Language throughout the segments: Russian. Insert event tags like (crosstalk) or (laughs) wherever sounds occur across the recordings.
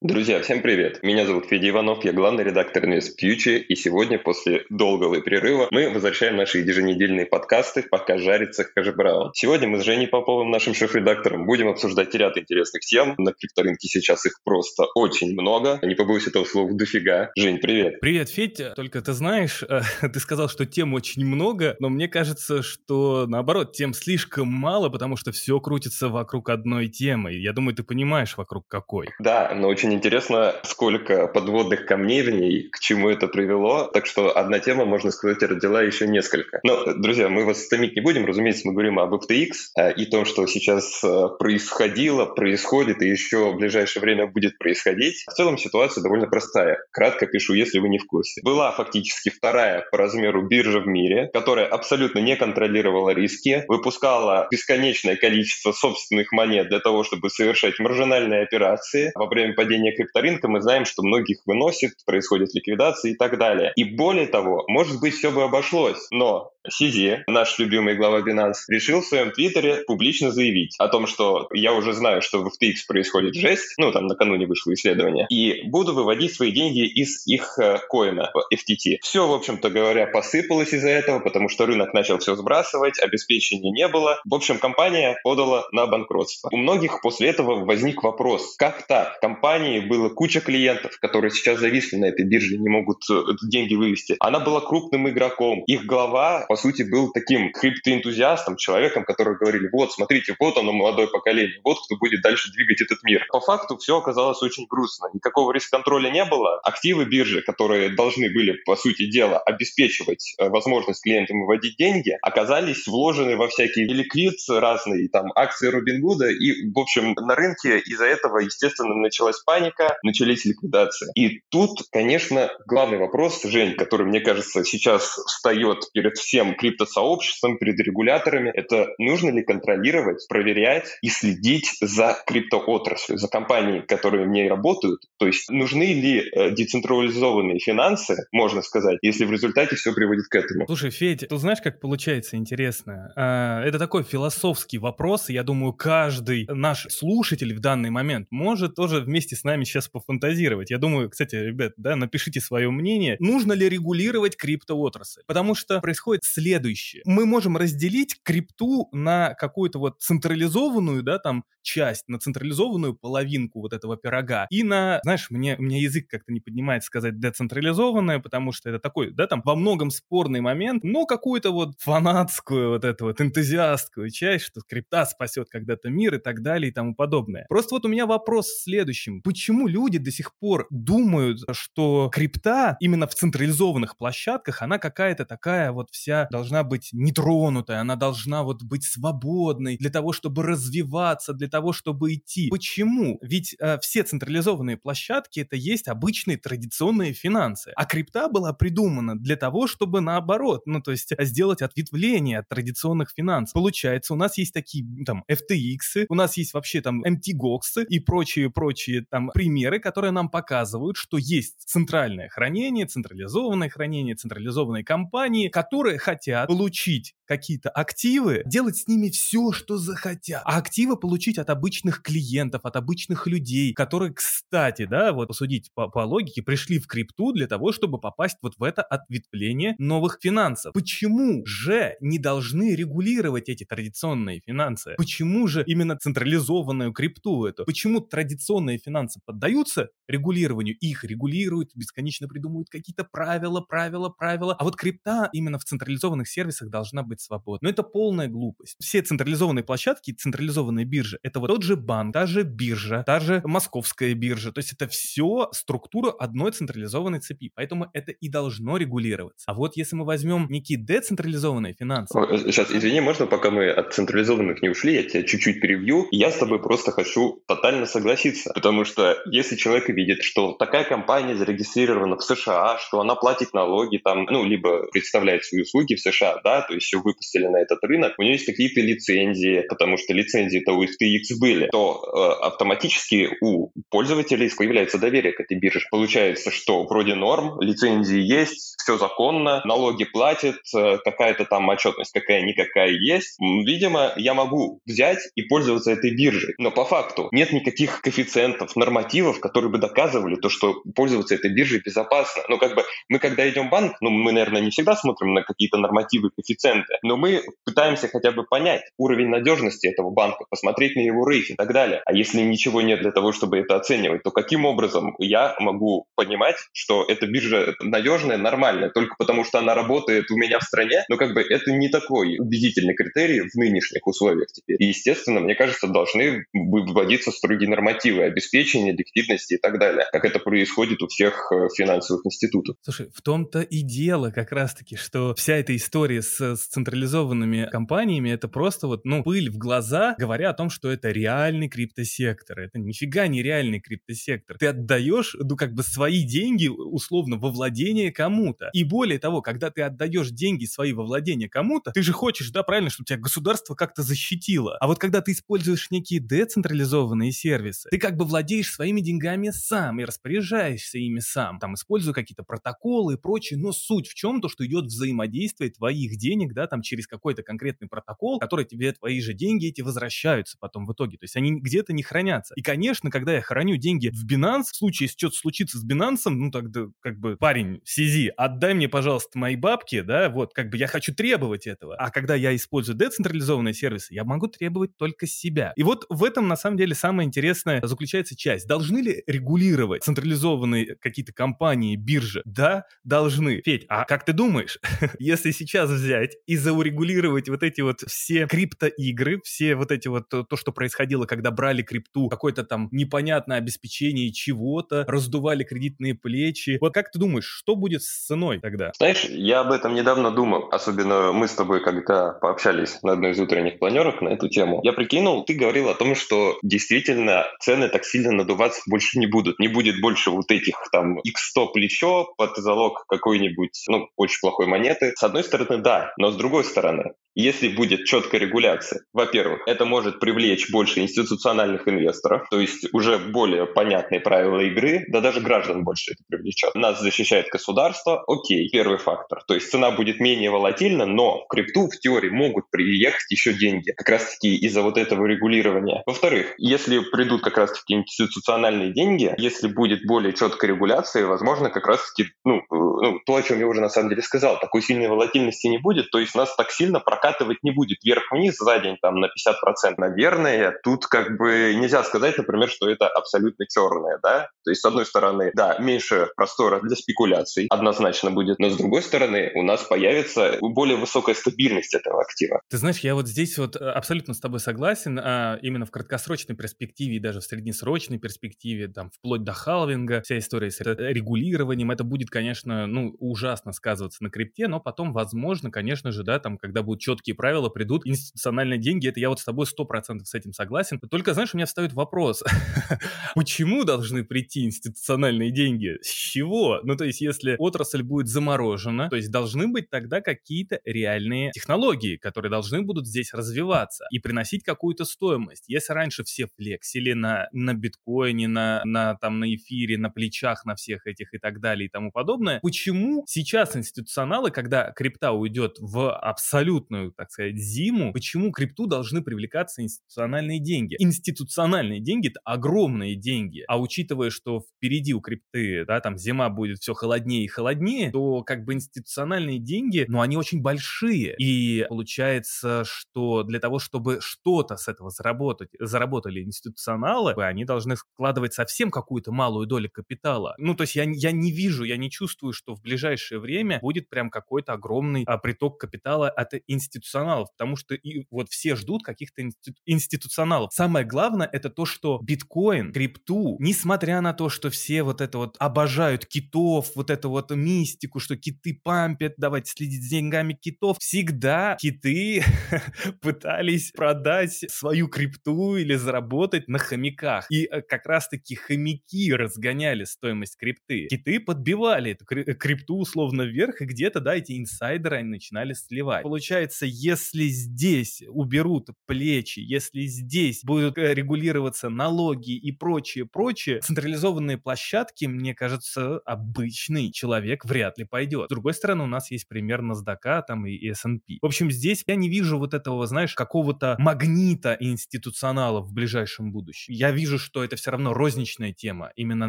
Друзья, всем привет! Меня зовут Федя Иванов, я главный редактор Invest Future, и сегодня, после долгого перерыва, мы возвращаем наши еженедельные подкасты «Пока жарится Браун». Сегодня мы с Женей Поповым, нашим шеф-редактором, будем обсуждать ряд интересных тем. На крипторынке сейчас их просто очень много. Не побоюсь этого слова дофига. Жень, привет! Привет, Федя! Только ты знаешь, э, (laughs) ты сказал, что тем очень много, но мне кажется, что наоборот, тем слишком мало, потому что все крутится вокруг одной темы. Я думаю, ты понимаешь, вокруг какой. Да, но очень очень интересно, сколько подводных камней в ней, к чему это привело. Так что одна тема, можно сказать, родила еще несколько. Но, друзья, мы вас томить не будем. Разумеется, мы говорим об FTX э, и том, что сейчас э, происходило, происходит и еще в ближайшее время будет происходить. В целом ситуация довольно простая. Кратко пишу, если вы не в курсе. Была фактически вторая по размеру биржа в мире, которая абсолютно не контролировала риски, выпускала бесконечное количество собственных монет для того, чтобы совершать маржинальные операции во время падения падения крипторынка мы знаем, что многих выносит, происходит ликвидация и так далее. И более того, может быть, все бы обошлось, но Сизи, наш любимый глава Binance, решил в своем твиттере публично заявить о том, что я уже знаю, что в FTX происходит жесть, ну, там накануне вышло исследование, и буду выводить свои деньги из их э, коина, FTT. Все, в общем-то говоря, посыпалось из-за этого, потому что рынок начал все сбрасывать, обеспечения не было. В общем, компания подала на банкротство. У многих после этого возник вопрос, как так? Компании было куча клиентов, которые сейчас зависли на этой бирже, не могут э, деньги вывести. Она была крупным игроком. Их глава, по сути, был таким криптоэнтузиастом, человеком, который говорили, вот, смотрите, вот оно, молодое поколение, вот кто будет дальше двигать этот мир. По факту все оказалось очень грустно. Никакого риск-контроля не было. Активы биржи, которые должны были, по сути дела, обеспечивать э, возможность клиентам выводить деньги, оказались вложены во всякие ликвид разные, там, акции Робингуда, и, в общем, на рынке из-за этого, естественно, началась паника, начались ликвидации. И тут, конечно, главный вопрос, Жень, который, мне кажется, сейчас встает перед всем всем криптосообществом, перед регуляторами, это нужно ли контролировать, проверять и следить за криптоотраслью, за компаниями, которые в ней работают. То есть нужны ли э, децентрализованные финансы, можно сказать, если в результате все приводит к этому. Слушай, Федь, ты знаешь, как получается интересно? А, это такой философский вопрос, и я думаю, каждый наш слушатель в данный момент может тоже вместе с нами сейчас пофантазировать. Я думаю, кстати, ребят, да, напишите свое мнение, нужно ли регулировать криптоотрасль? Потому что происходит следующее. Мы можем разделить крипту на какую-то вот централизованную, да, там, часть, на централизованную половинку вот этого пирога и на, знаешь, мне, у меня язык как-то не поднимает сказать децентрализованное, потому что это такой, да, там, во многом спорный момент, но какую-то вот фанатскую вот эту вот энтузиастскую часть, что крипта спасет когда-то мир и так далее и тому подобное. Просто вот у меня вопрос в следующем. Почему люди до сих пор думают, что крипта именно в централизованных площадках, она какая-то такая вот вся должна быть нетронутая, она должна вот быть свободной для того, чтобы развиваться, для того, чтобы идти. Почему? Ведь э, все централизованные площадки это есть обычные традиционные финансы, а крипта была придумана для того, чтобы наоборот, ну то есть сделать ответвление от традиционных финансов. Получается, у нас есть такие там FTX, у нас есть вообще там MTGOX и прочие-прочие там примеры, которые нам показывают, что есть центральное хранение, централизованное хранение, централизованные компании, которые хотят получить какие-то активы, делать с ними все, что захотят. А активы получить от обычных клиентов, от обычных людей, которые, кстати, да, вот посудить по, по логике, пришли в крипту для того, чтобы попасть вот в это ответвление новых финансов. Почему же не должны регулировать эти традиционные финансы? Почему же именно централизованную крипту эту? Почему традиционные финансы поддаются регулированию? Их регулируют, бесконечно придумывают какие-то правила, правила, правила. А вот крипта именно в централизованных сервисах должна быть свободно. Но это полная глупость. Все централизованные площадки, централизованные биржи, это вот тот же банк, та же биржа, та же московская биржа. То есть это все структура одной централизованной цепи. Поэтому это и должно регулироваться. А вот если мы возьмем некие децентрализованные финансы... Сейчас, извини, можно, пока мы от централизованных не ушли, я тебя чуть-чуть перебью. Я с тобой просто хочу тотально согласиться. Потому что если человек видит, что такая компания зарегистрирована в США, что она платит налоги там, ну, либо представляет свои услуги в США, да, то есть все выпустили на этот рынок, у нее есть какие-то лицензии, потому что лицензии-то у FTX были, то э, автоматически у пользователей появляется доверие к этой бирже. Получается, что вроде норм, лицензии есть, все законно, налоги платят, э, какая-то там отчетность какая-никакая есть. Видимо, я могу взять и пользоваться этой биржей. Но по факту нет никаких коэффициентов, нормативов, которые бы доказывали то, что пользоваться этой биржей безопасно. Ну, как бы мы, когда идем в банк, ну, мы, наверное, не всегда смотрим на какие-то нормативы, коэффициенты, но мы пытаемся хотя бы понять уровень надежности этого банка, посмотреть на его рейтинг и так далее. А если ничего нет для того, чтобы это оценивать, то каким образом я могу понимать, что эта биржа надежная, нормальная, только потому что она работает у меня в стране? Ну, как бы это не такой убедительный критерий в нынешних условиях теперь. И, естественно, мне кажется, должны вводиться строгие нормативы обеспечения, ликвидности и так далее, как это происходит у всех э, финансовых институтов. Слушай, в том-то и дело как раз-таки, что вся эта история с, с централизованными компаниями, это просто вот, ну, пыль в глаза, говоря о том, что это реальный криптосектор. Это нифига не реальный криптосектор. Ты отдаешь, ну, как бы свои деньги, условно, во владение кому-то. И более того, когда ты отдаешь деньги свои во владение кому-то, ты же хочешь, да, правильно, чтобы тебя государство как-то защитило. А вот когда ты используешь некие децентрализованные сервисы, ты как бы владеешь своими деньгами сам и распоряжаешься ими сам. Там используя какие-то протоколы и прочее. Но суть в чем? То, что идет взаимодействие твоих денег, да, там через какой-то конкретный протокол, который тебе твои же деньги эти возвращаются потом в итоге. То есть они где-то не хранятся. И, конечно, когда я храню деньги в Binance, в случае, если что-то случится с Binance, ну тогда как бы, парень, Сизи, отдай мне, пожалуйста, мои бабки, да, вот, как бы я хочу требовать этого. А когда я использую децентрализованные сервисы, я могу требовать только себя. И вот в этом, на самом деле, самое интересное заключается часть. Должны ли регулировать централизованные какие-то компании, биржи? Да, должны. Федь, а как ты думаешь, (laughs) если сейчас взять и заурегулировать вот эти вот все криптоигры, все вот эти вот то, что происходило, когда брали крипту, какое-то там непонятное обеспечение чего-то, раздували кредитные плечи. Вот как ты думаешь, что будет с ценой тогда? Знаешь, я об этом недавно думал. Особенно мы с тобой, когда пообщались на одной из утренних планерок на эту тему. Я прикинул, ты говорил о том, что действительно цены так сильно надуваться больше не будут. Не будет больше вот этих там x100 плечо под залог какой-нибудь, ну, очень плохой монеты. С одной стороны, да, но с другой стороны, если будет четкая регуляция, во-первых, это может привлечь больше институциональных инвесторов, то есть уже более понятные правила игры, да даже граждан больше это привлечет. Нас защищает государство, окей, первый фактор. То есть цена будет менее волатильна, но в крипту в теории могут приехать еще деньги, как раз-таки из-за вот этого регулирования. Во-вторых, если придут как раз-таки институциональные деньги, если будет более четкая регуляция, возможно, как раз-таки, ну, ну, то, о чем я уже на самом деле сказал, такой сильной волатильности не будет, то есть нас так сильно прокатывает откатывать не будет вверх-вниз за день там на 50%. Наверное, тут как бы нельзя сказать, например, что это абсолютно черное, да? То есть, с одной стороны, да, меньше простора для спекуляций однозначно будет, но с другой стороны, у нас появится более высокая стабильность этого актива. Ты знаешь, я вот здесь вот э, абсолютно с тобой согласен, а именно в краткосрочной перспективе и даже в среднесрочной перспективе, там, вплоть до халвинга, вся история с регулированием, это будет, конечно, ну, ужасно сказываться на крипте, но потом, возможно, конечно же, да, там, когда будут четкие правила, придут институциональные деньги, это я вот с тобой сто процентов с этим согласен. Только, знаешь, у меня встает вопрос, (laughs) почему должны прийти институциональные деньги? С чего? Ну, то есть, если отрасль будет заморожена, то есть должны быть тогда какие-то реальные технологии, которые должны будут здесь развиваться и приносить какую-то стоимость. Если раньше все флексили на, на биткоине, на, на, там, на эфире, на плечах, на всех этих и так далее и тому подобное, почему сейчас институционалы, когда крипта уйдет в абсолютную длительную, так сказать, зиму, почему крипту должны привлекаться институциональные деньги? Институциональные деньги — это огромные деньги. А учитывая, что впереди у крипты, да, там зима будет все холоднее и холоднее, то как бы институциональные деньги, ну, они очень большие. И получается, что для того, чтобы что-то с этого заработать, заработали институционалы, они должны вкладывать совсем какую-то малую долю капитала. Ну, то есть я, я не вижу, я не чувствую, что в ближайшее время будет прям какой-то огромный а, приток капитала от институциональных институционалов, потому что и вот все ждут каких-то институ- институционалов. Самое главное это то, что биткоин, крипту, несмотря на то, что все вот это вот обожают китов, вот эту вот мистику, что киты пампят, давайте следить за деньгами китов, всегда киты (laughs) пытались продать свою крипту или заработать на хомяках. И э, как раз-таки хомяки разгоняли стоимость крипты. Киты подбивали эту крипту условно вверх, и где-то, да, эти инсайдеры они начинали сливать. Получается, кажется, если здесь уберут плечи, если здесь будут э, регулироваться налоги и прочее, прочее, централизованные площадки, мне кажется, обычный человек вряд ли пойдет. С другой стороны, у нас есть пример NASDAQ там и S&P. В общем, здесь я не вижу вот этого, знаешь, какого-то магнита институционала в ближайшем будущем. Я вижу, что это все равно розничная тема, именно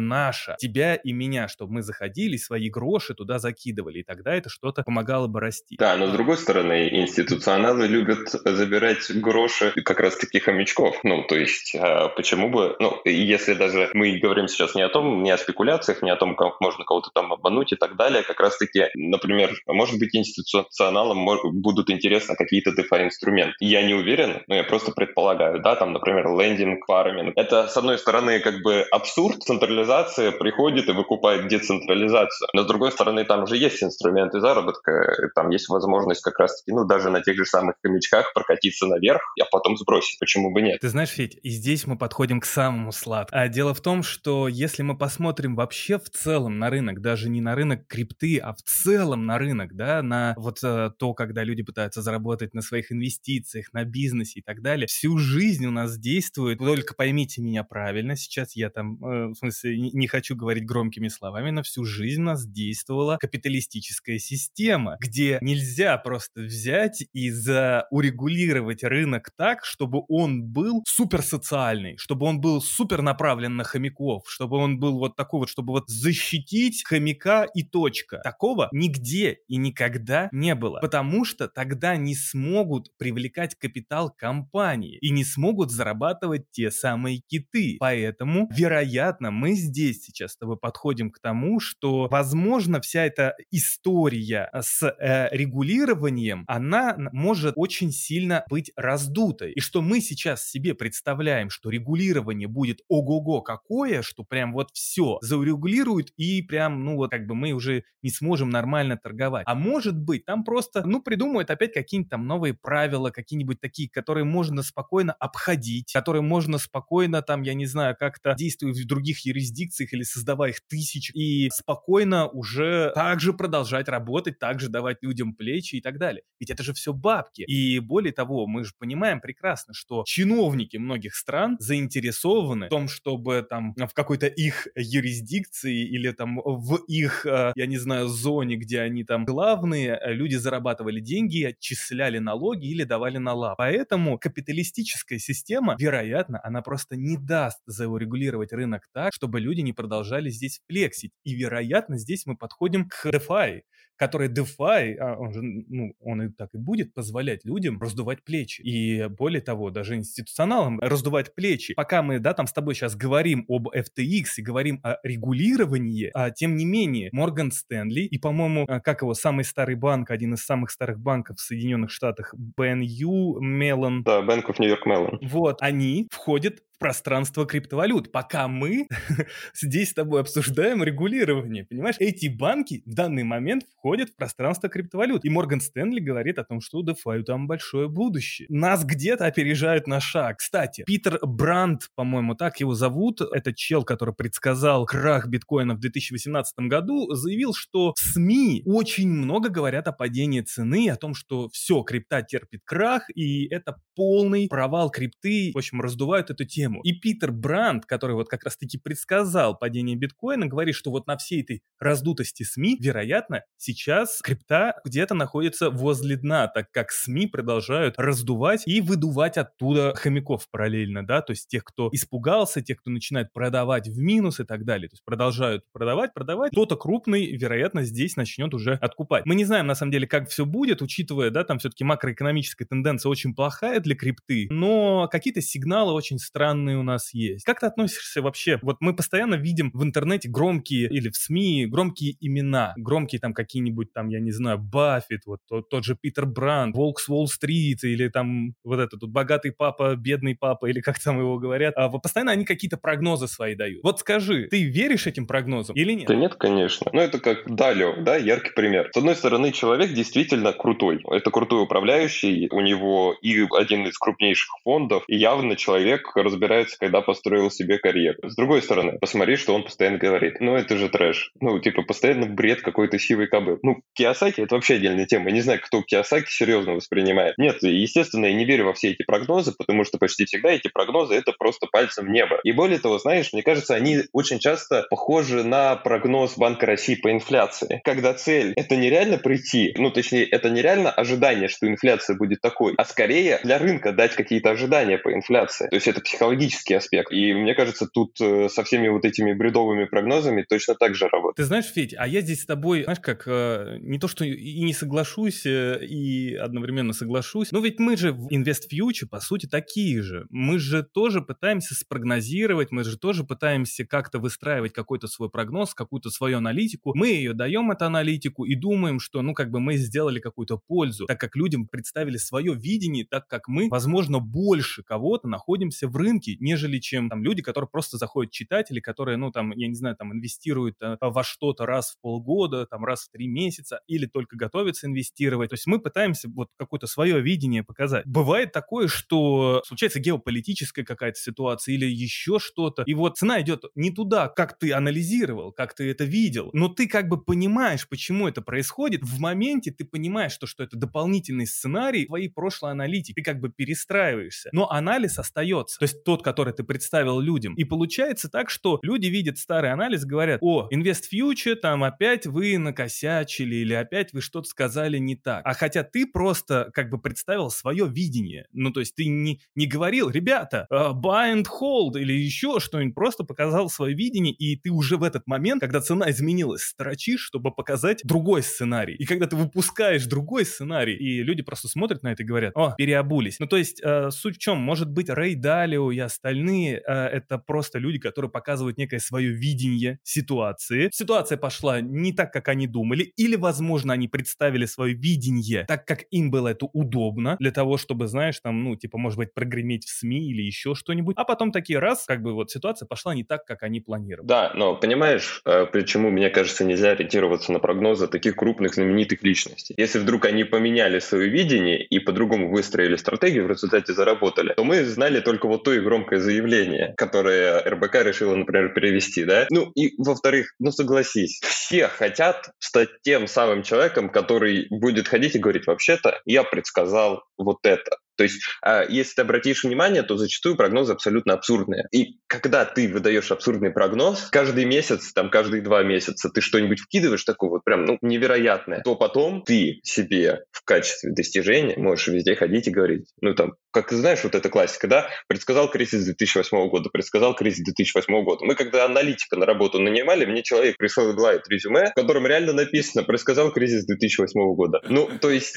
наша, тебя и меня, чтобы мы заходили, свои гроши туда закидывали, и тогда это что-то помогало бы расти. Да, но с другой стороны, институционалы любят забирать гроши как раз-таки хомячков. Ну, то есть, а почему бы, ну, если даже мы говорим сейчас не о том, не о спекуляциях, не о том, как можно кого-то там обмануть и так далее, как раз-таки, например, может быть, институционалам будут интересны какие-то DeFi-инструменты. Я не уверен, но я просто предполагаю, да, там, например, лендинг, фарминг. Это, с одной стороны, как бы абсурд, централизация приходит и выкупает децентрализацию. Но, с другой стороны, там же есть инструменты заработка, там есть возможность как раз-таки, ну, даже на тех же самых хомячках прокатиться наверх, а потом сбросить. Почему бы нет? Ты знаешь, Федь, и здесь мы подходим к самому сладкому. А дело в том, что если мы посмотрим вообще в целом на рынок, даже не на рынок крипты, а в целом на рынок, да, на вот э, то, когда люди пытаются заработать на своих инвестициях, на бизнесе и так далее, всю жизнь у нас действует, только поймите меня правильно, сейчас я там, э, в смысле, не, не хочу говорить громкими словами, но всю жизнь у нас действовала капиталистическая система, где нельзя просто взять и заурегулировать рынок так, чтобы он был суперсоциальный, чтобы он был супер направлен на хомяков, чтобы он был вот такой вот, чтобы вот защитить хомяка и точка. Такого нигде и никогда не было, потому что тогда не смогут привлекать капитал компании и не смогут зарабатывать те самые киты. Поэтому, вероятно, мы здесь сейчас с тобой подходим к тому, что, возможно, вся эта история с э, регулированием, она может очень сильно быть раздутой. И что мы сейчас себе представляем, что регулирование будет ого-го какое, что прям вот все зарегулируют и прям, ну вот как бы мы уже не сможем нормально торговать. А может быть, там просто, ну, придумают опять какие-нибудь там новые правила, какие-нибудь такие, которые можно спокойно обходить, которые можно спокойно там, я не знаю, как-то действовать в других юрисдикциях или создавая их тысяч и спокойно уже также продолжать работать, также давать людям плечи и так далее. Ведь это же все бабки. И более того, мы же понимаем прекрасно, что чиновники многих стран заинтересованы в том, чтобы там в какой-то их юрисдикции или там в их, э, я не знаю, зоне, где они там главные, э, люди зарабатывали деньги, отчисляли налоги или давали налог. Поэтому капиталистическая система, вероятно, она просто не даст зарегулировать рынок так, чтобы люди не продолжали здесь флексить. И, вероятно, здесь мы подходим к DeFi, который DeFi, а он же, ну, он и так и будет позволять людям раздувать плечи. И более того, даже институционалам раздувать плечи. Пока мы, да, там с тобой сейчас говорим об FTX и говорим о регулировании, а тем не менее, Морган Стэнли и, по-моему, а, как его, самый старый банк, один из самых старых банков в Соединенных Штатах, BNU Mellon. Да, Bank of New York Mellon. Вот, они входят пространство криптовалют, пока мы (laughs) здесь с тобой обсуждаем регулирование, понимаешь? Эти банки в данный момент входят в пространство криптовалют. И Морган Стэнли говорит о том, что у DeFi там большое будущее. Нас где-то опережают на шаг. Кстати, Питер Бранд, по-моему, так его зовут, этот чел, который предсказал крах биткоина в 2018 году, заявил, что СМИ очень много говорят о падении цены, о том, что все, крипта терпит крах, и это полный провал крипты. В общем, раздувают эту тему тему. И Питер Бранд, который вот как раз-таки предсказал падение биткоина, говорит, что вот на всей этой раздутости СМИ, вероятно, сейчас крипта где-то находится возле дна, так как СМИ продолжают раздувать и выдувать оттуда хомяков параллельно, да, то есть тех, кто испугался, тех, кто начинает продавать в минус и так далее, то есть продолжают продавать, продавать, кто-то крупный, вероятно, здесь начнет уже откупать. Мы не знаем, на самом деле, как все будет, учитывая, да, там все-таки макроэкономическая тенденция очень плохая для крипты, но какие-то сигналы очень странные данные у нас есть. Как ты относишься вообще? Вот мы постоянно видим в интернете громкие или в СМИ громкие имена, громкие там какие-нибудь там, я не знаю, Баффет, вот тот, тот же Питер Бранд, Волк Уолл-стрит или там вот этот тут богатый папа, бедный папа или (laughs) как там его говорят. А постоянно они какие-то прогнозы свои дают. Вот скажи, ты веришь этим прогнозам или нет? Да нет, конечно. Ну это как Далио, да, яркий пример. С одной стороны, человек действительно крутой. Это крутой управляющий, у него и один из крупнейших фондов, и явно человек разбирается разбирается, когда построил себе карьеру. С другой стороны, посмотри, что он постоянно говорит. Ну, это же трэш. Ну, типа, постоянно бред какой-то сивый кобыл. Ну, Киосаки — это вообще отдельная тема. Я не знаю, кто Киосаки серьезно воспринимает. Нет, естественно, я не верю во все эти прогнозы, потому что почти всегда эти прогнозы — это просто пальцем в небо. И более того, знаешь, мне кажется, они очень часто похожи на прогноз Банка России по инфляции. Когда цель — это нереально прийти, ну, точнее, это нереально ожидание, что инфляция будет такой, а скорее для рынка дать какие-то ожидания по инфляции. То есть это психологический аспект. И мне кажется, тут э, со всеми вот этими бредовыми прогнозами точно так же работает. Ты знаешь, Федь, а я здесь с тобой, знаешь, как э, не то, что и не соглашусь, э, и одновременно соглашусь, но ведь мы же в Invest Future, по сути, такие же. Мы же тоже пытаемся спрогнозировать, мы же тоже пытаемся как-то выстраивать какой-то свой прогноз, какую-то свою аналитику. Мы ее даем, эту аналитику, и думаем, что, ну, как бы мы сделали какую-то пользу, так как людям представили свое видение, так как мы, возможно, больше кого-то находимся в рынке, нежели чем там люди, которые просто заходят читать или которые, ну, там, я не знаю, там, инвестируют э, во что-то раз в полгода, там, раз в три месяца, или только готовятся инвестировать. То есть мы пытаемся вот какое-то свое видение показать. Бывает такое, что случается геополитическая какая-то ситуация или еще что-то, и вот цена идет не туда, как ты анализировал, как ты это видел, но ты как бы понимаешь, почему это происходит. В моменте ты понимаешь, что, что это дополнительный сценарий твоей прошлой аналитики. Ты как бы перестраиваешься. Но анализ остается. То есть тот, который ты представил людям. И получается так, что люди видят старый анализ, говорят, о, Invest Future, там опять вы накосячили или опять вы что-то сказали не так. А хотя ты просто как бы представил свое видение. Ну, то есть ты не, не говорил, ребята, uh, buy and hold или еще что-нибудь, просто показал свое видение, и ты уже в этот момент, когда цена изменилась, строчишь, чтобы показать другой сценарий. И когда ты выпускаешь другой сценарий, и люди просто смотрят на это и говорят, о, переобулись. Ну, то есть э, суть в чем? Может быть, Рэй Далио остальные э, это просто люди, которые показывают некое свое видение ситуации. Ситуация пошла не так, как они думали, или, возможно, они представили свое видение так, как им было это удобно, для того, чтобы, знаешь, там, ну, типа, может быть, прогреметь в СМИ или еще что-нибудь. А потом такие раз, как бы вот ситуация пошла не так, как они планировали. Да, но понимаешь, э, почему, мне кажется, нельзя ориентироваться на прогнозы таких крупных знаменитых личностей. Если вдруг они поменяли свое видение и по-другому выстроили стратегию, в результате заработали, то мы знали только вот то и громкое заявление, которое РБК решила, например, перевести, да? Ну и, во-вторых, ну согласись, все хотят стать тем самым человеком, который будет ходить и говорить, вообще-то я предсказал вот это. То есть, а, если ты обратишь внимание, то зачастую прогнозы абсолютно абсурдные. И когда ты выдаешь абсурдный прогноз, каждый месяц, там, каждые два месяца ты что-нибудь вкидываешь такое вот прям, ну, невероятное, то потом ты себе в качестве достижения можешь везде ходить и говорить, ну, там, как знаешь, вот эта классика, да, предсказал кризис 2008 года, предсказал кризис 2008 года. Мы когда аналитика на работу нанимали, мне человек присылает резюме, в котором реально написано, предсказал кризис 2008 года. Ну, то есть,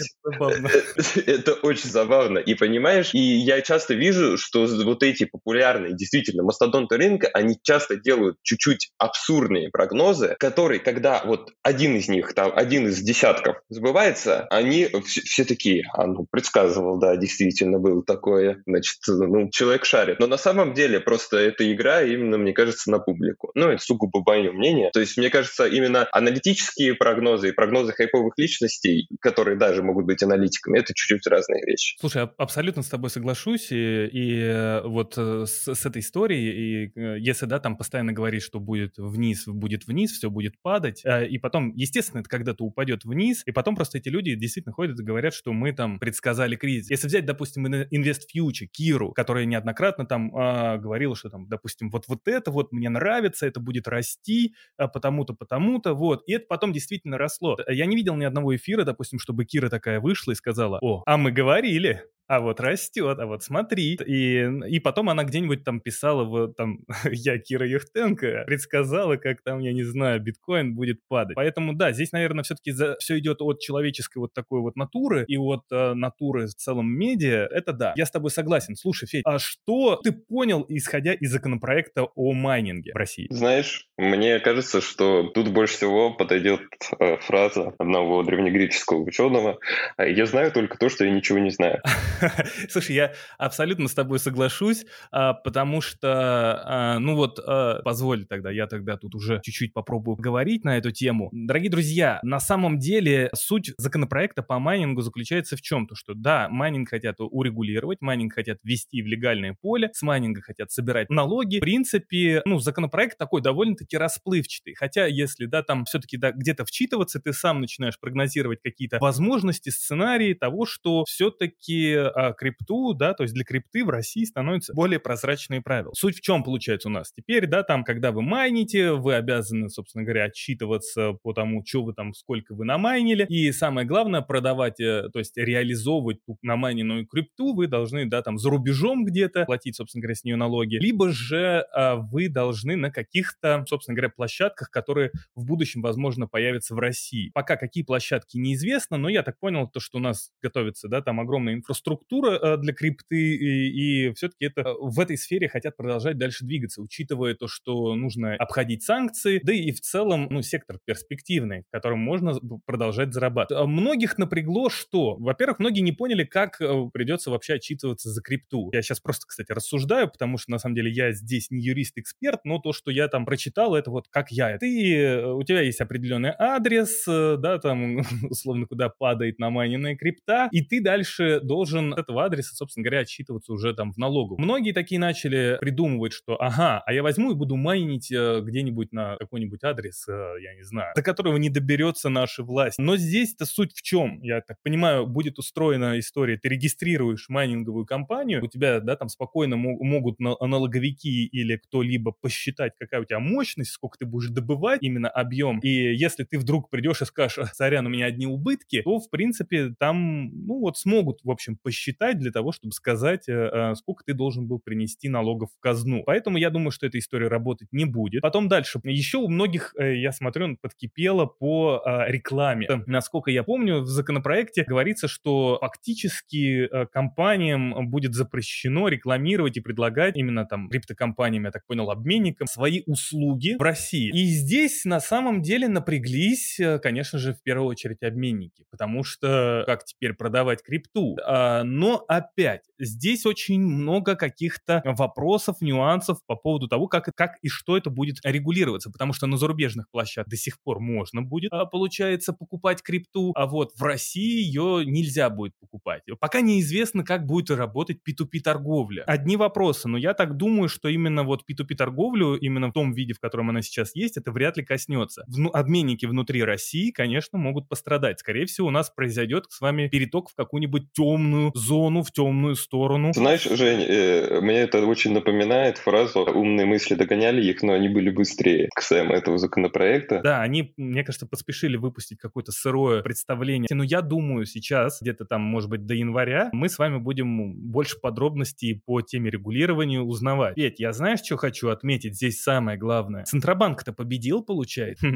это (laughs) очень забавно. И понимаешь, и я часто вижу, что вот эти популярные, действительно, мастодонты рынка, они часто делают чуть-чуть абсурдные прогнозы, которые, когда вот один из них, там, один из десятков сбывается, они все, все такие, а ну, предсказывал, да, действительно был такое, значит, ну, человек шарит. Но на самом деле просто эта игра именно, мне кажется, на публику. Ну, это сугубо мое мнение. То есть, мне кажется, именно аналитические прогнозы и прогнозы хайповых личностей, которые даже могут быть аналитиками, это чуть-чуть разные вещи. Слушай, а абсолютно с тобой соглашусь, и, и э, вот э, с, с этой историей, и э, если, да, там постоянно говорить, что будет вниз, будет вниз, все будет падать, и потом, естественно, это когда-то упадет вниз, и потом просто эти люди действительно ходят и говорят, что мы там предсказали кризис. Если взять, допустим, Invest Future, Киру, которая неоднократно там а, говорила, что там, допустим, вот, вот это вот мне нравится, это будет расти, а, потому-то, потому-то, вот, и это потом действительно росло. Я не видел ни одного эфира, допустим, чтобы Кира такая вышла и сказала, о, а мы говорили, а вот растет, а вот смотри. И, и потом она где-нибудь там писала, вот там, (laughs) я Кира Юхтенко, предсказала, как там, я не знаю, биткоин будет падать. Поэтому, да, здесь, наверное, все-таки за, все идет от человеческой вот такой вот натуры и от э, натуры в целом медиа. Это да, я с тобой согласен. Слушай, Федь, а что ты понял, исходя из законопроекта о майнинге в России? Знаешь, мне кажется, что тут больше всего подойдет э, фраза одного древнегреческого ученого «Я знаю только то, что я ничего не знаю». (laughs) (laughs) Слушай, я абсолютно с тобой соглашусь, а, потому что, а, ну вот, а, позволь тогда, я тогда тут уже чуть-чуть попробую говорить на эту тему. Дорогие друзья, на самом деле суть законопроекта по майнингу заключается в чем? То, что да, майнинг хотят урегулировать, майнинг хотят ввести в легальное поле, с майнинга хотят собирать налоги. В принципе, ну, законопроект такой довольно-таки расплывчатый. Хотя, если, да, там все-таки да, где-то вчитываться, ты сам начинаешь прогнозировать какие-то возможности, сценарии того, что все-таки а, крипту, да, то есть для крипты в России становятся более прозрачные правила. Суть в чем получается у нас? Теперь, да, там, когда вы майните, вы обязаны, собственно говоря, отчитываться по тому, что вы там, сколько вы намайнили, и самое главное, продавать, э, то есть реализовывать ту намайненную крипту вы должны, да, там, за рубежом где-то платить, собственно говоря, с нее налоги, либо же а, вы должны на каких-то, собственно говоря, площадках, которые в будущем, возможно, появятся в России. Пока какие площадки неизвестно, но я так понял, то, что у нас готовится, да, там огромная инфраструктура э, для крипты, и, и все-таки это э, в этой сфере хотят продолжать дальше двигаться, учитывая то, что нужно обходить санкции, да и в целом, ну, сектор перспективный, в котором можно продолжать зарабатывать. А многих напрягло, что, во-первых, многие не поняли, как э, придется вообще отчитываться за крипту. Я сейчас просто, кстати, рассуждаю, потому что, на самом деле, я здесь не юрист-эксперт, но то, что я там прочитал, это вот как я. Ты, у тебя есть определенный адрес, да, там, (laughs) условно, куда падает намайненная крипта, и ты дальше должен от этого адреса, собственно говоря, отчитываться уже там в налогу. Многие такие начали придумывать, что ага, а я возьму и буду майнить э, где-нибудь на какой-нибудь адрес, э, я не знаю, до которого не доберется наша власть. Но здесь-то суть в чем? Я так понимаю, будет устроена история, ты регистрируешь майнинговую компанию, у тебя, да, там спокойно могут налоговики или кто-либо посчитать, какая у тебя мощность, сколько ты будешь добывать, именно объем. И если ты вдруг придешь и скажешь, сорян, у меня одни убытки, то, в принципе, там, ну вот, смогут, в общем, посчитать для того, чтобы сказать, э, э, сколько ты должен был принести налогов в казну. Поэтому я думаю, что эта история работать не будет. Потом дальше. Еще у многих, э, я смотрю, подкипело по рекламе. Насколько я помню, в законопроекте говорится, что фактически компаниям будет запрещено рекламировать и предлагать именно там криптокомпаниям, я так понял, обменникам свои услуги в России. И здесь на самом деле напряглись, конечно же, в первую очередь обменники, потому что как теперь продавать крипту? А, но опять, здесь очень много каких-то вопросов, нюансов по поводу того, как, как и что это будет регулироваться, потому что на зарубежных площадках до сих пор можно будет, а, получается, покупать крипту, а вот в России ее нельзя будет покупать. Пока неизвестно, как будет работать P2P торговля. Одни вопросы, но я так думаю, что именно вот P2P торговлю, именно в том виде, в котором она сейчас есть, это вряд ли коснется. Вну, обменники внутри России, конечно, могут пострадать. Скорее всего, у нас произойдет с вами переток в какую-нибудь темную зону, в темную сторону. Знаешь, Жень, э, мне это очень напоминает фразу «умные мысли догоняли их, но они были быстрее» касаемо этого законопроекта. Да, они, мне кажется, поспешили выпустить какое-то сырое представление. Но я думаю, сейчас, где-то там, может быть, до января, мы с вами будем больше подробностей по теме регулирования узнавать. Ведь я знаешь, что хочу отметить? Здесь самое главное. Центробанк-то победил, получается.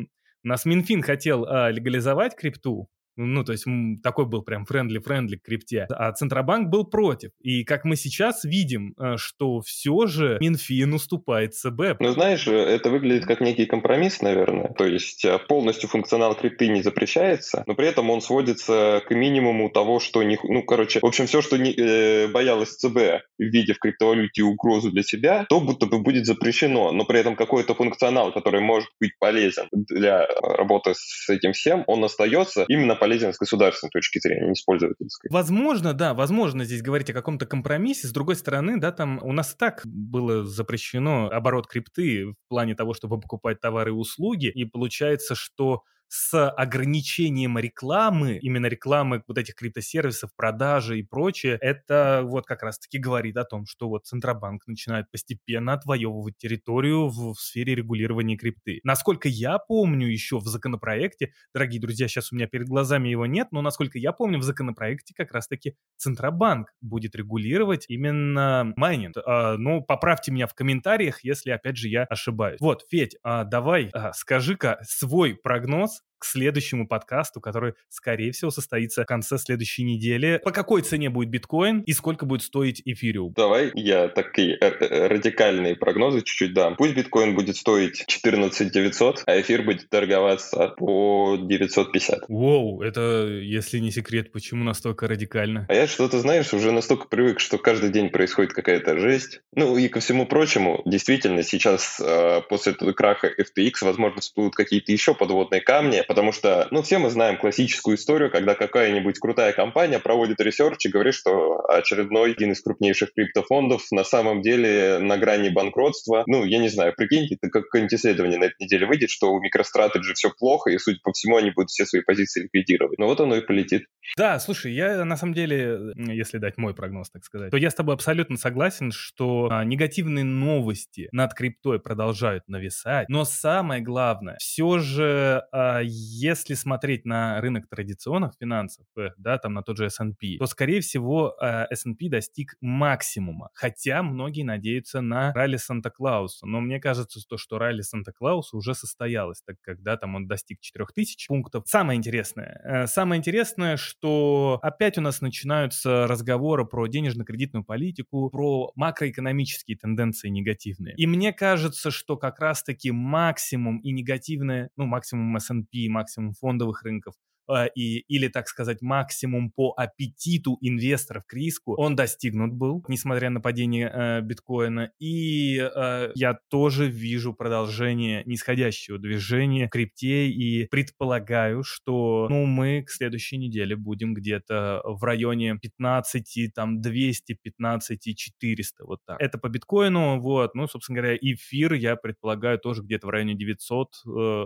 У нас Минфин хотел а, легализовать крипту, ну, то есть такой был прям friendly-friendly к крипте. А Центробанк был против. И как мы сейчас видим, э, что все же Минфин уступает ЦБ. Ну, знаешь, это выглядит как некий компромисс, наверное. То есть э, полностью функционал крипты не запрещается, но при этом он сводится к минимуму того, что не... Ну, короче, в общем, все, что не, э, боялось ЦБ, видя в криптовалюте угрозу для себя, то будто бы будет запрещено. Но при этом какой-то функционал, который может быть полезен для работы с этим всем, он остается именно по полезен с государственной точки зрения, не с пользовательской. Возможно, да, возможно здесь говорить о каком-то компромиссе. С другой стороны, да, там у нас так было запрещено оборот крипты в плане того, чтобы покупать товары и услуги, и получается, что с ограничением рекламы, именно рекламы вот этих криптосервисов, продажи и прочее, это вот как раз-таки говорит о том, что вот Центробанк начинает постепенно отвоевывать территорию в, в сфере регулирования крипты. Насколько я помню еще в законопроекте, дорогие друзья, сейчас у меня перед глазами его нет, но насколько я помню, в законопроекте как раз-таки Центробанк будет регулировать именно майнинг. А, ну, поправьте меня в комментариях, если, опять же, я ошибаюсь. Вот, Федь, а, давай, а, скажи-ка свой прогноз к следующему подкасту, который, скорее всего, состоится в конце следующей недели. По какой цене будет биткоин и сколько будет стоить эфириум? Давай я такие э, э, радикальные прогнозы чуть-чуть дам. Пусть биткоин будет стоить 14 900, а эфир будет торговаться по 950. Воу, это, если не секрет, почему настолько радикально? А я что-то, знаешь, уже настолько привык, что каждый день происходит какая-то жесть. Ну и ко всему прочему, действительно, сейчас э, после этого краха FTX, возможно, всплывут какие-то еще подводные камни, потому что, ну, все мы знаем классическую историю, когда какая-нибудь крутая компания проводит research и говорит, что очередной один из крупнейших криптофондов на самом деле на грани банкротства. Ну, я не знаю, прикиньте, это как исследование на этой неделе выйдет, что у MicroStrategy все плохо, и, судя по всему, они будут все свои позиции ликвидировать. Ну вот оно и полетит. Да, слушай, я на самом деле, если дать мой прогноз, так сказать, то я с тобой абсолютно согласен, что а, негативные новости над криптой продолжают нависать, но самое главное, все же, а, если смотреть на рынок традиционных финансов, э, да, там на тот же S&P, то, скорее всего, а, S&P достиг максимума, хотя многие надеются на ралли Санта-Клауса, но мне кажется, что, что ралли Санта-Клауса уже состоялось, так как, да, там он достиг 4000 пунктов. Самое интересное, э, самое интересное, что опять у нас начинаются разговоры про денежно-кредитную политику, про макроэкономические тенденции негативные. И мне кажется, что как раз-таки максимум и негативное, ну, максимум S&P, максимум фондовых рынков, и, или, так сказать, максимум по аппетиту инвесторов к риску, он достигнут был, несмотря на падение э, биткоина. И э, я тоже вижу продолжение нисходящего движения крипте и предполагаю, что ну, мы к следующей неделе будем где-то в районе 15, там, 200, 15, 400, вот так. Это по биткоину, вот, ну, собственно говоря, эфир я предполагаю тоже где-то в районе 900, э,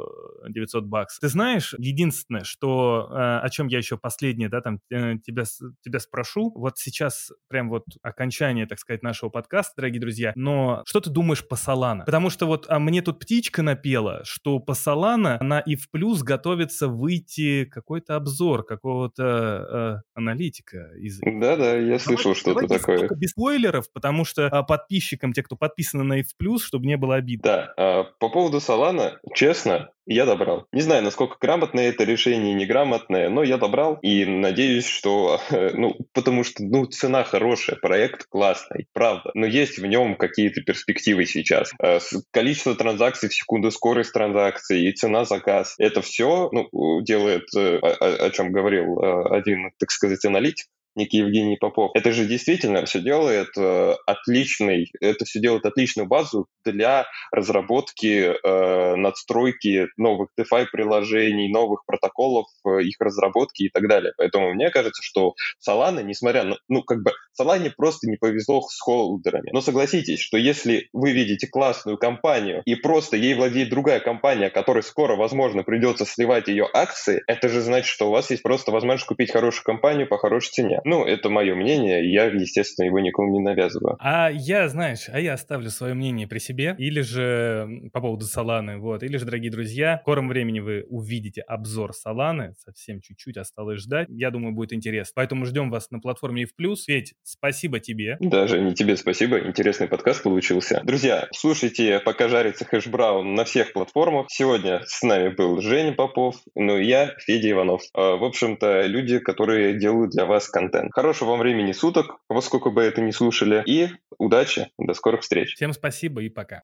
900 баксов. Ты знаешь, единственное, что Э, о чем я еще последнее, да, там, э, тебя, тебя спрошу. Вот сейчас прям вот окончание, так сказать, нашего подкаста, дорогие друзья, но что ты думаешь по Solana? Потому что вот а мне тут птичка напела, что по Solana она и в плюс готовится выйти какой-то обзор какого-то э, аналитика. Из... Да-да, я слышал что-то такое. Без спойлеров, потому что а, подписчикам, те, кто подписаны на F+, чтобы не было обид. Да, а, по поводу Solana, честно, я добрал. Не знаю, насколько грамотное это решение, неграмотное, но я добрал и надеюсь, что, (laughs) ну, потому что, ну, цена хорошая, проект классный, правда, но есть в нем какие-то перспективы сейчас. Э, количество транзакций в секунду, скорость транзакций и цена заказ, это все, ну, делает, э, о, о чем говорил э, один, так сказать, аналитик, некий Евгений Попов. Это же действительно все делает э, отличный, это все делает отличную базу для разработки, э, надстройки новых DeFi приложений, новых протоколов, э, их разработки и так далее. Поэтому мне кажется, что Solana, несмотря на, ну, как бы, Solana просто не повезло с холдерами. Но согласитесь, что если вы видите классную компанию и просто ей владеет другая компания, которой скоро, возможно, придется сливать ее акции, это же значит, что у вас есть просто возможность купить хорошую компанию по хорошей цене. (laughs) Ну, это мое мнение, и я, естественно, его никому не навязываю. А я, знаешь, а я оставлю свое мнение при себе, или же по поводу Соланы, вот, или же, дорогие друзья, в скором времени вы увидите обзор Соланы, совсем чуть-чуть осталось ждать, я думаю, будет интересно. Поэтому ждем вас на платформе в плюс. Ведь спасибо тебе. Даже не тебе спасибо, интересный подкаст получился. Друзья, слушайте «Пока жарится хэшбраун» на всех платформах. Сегодня с нами был Женя Попов, ну и я, Федя Иванов. А, в общем-то, люди, которые делают для вас контент контент. Хорошего вам времени суток, во сколько бы это ни слушали, и удачи, до скорых встреч. Всем спасибо и пока.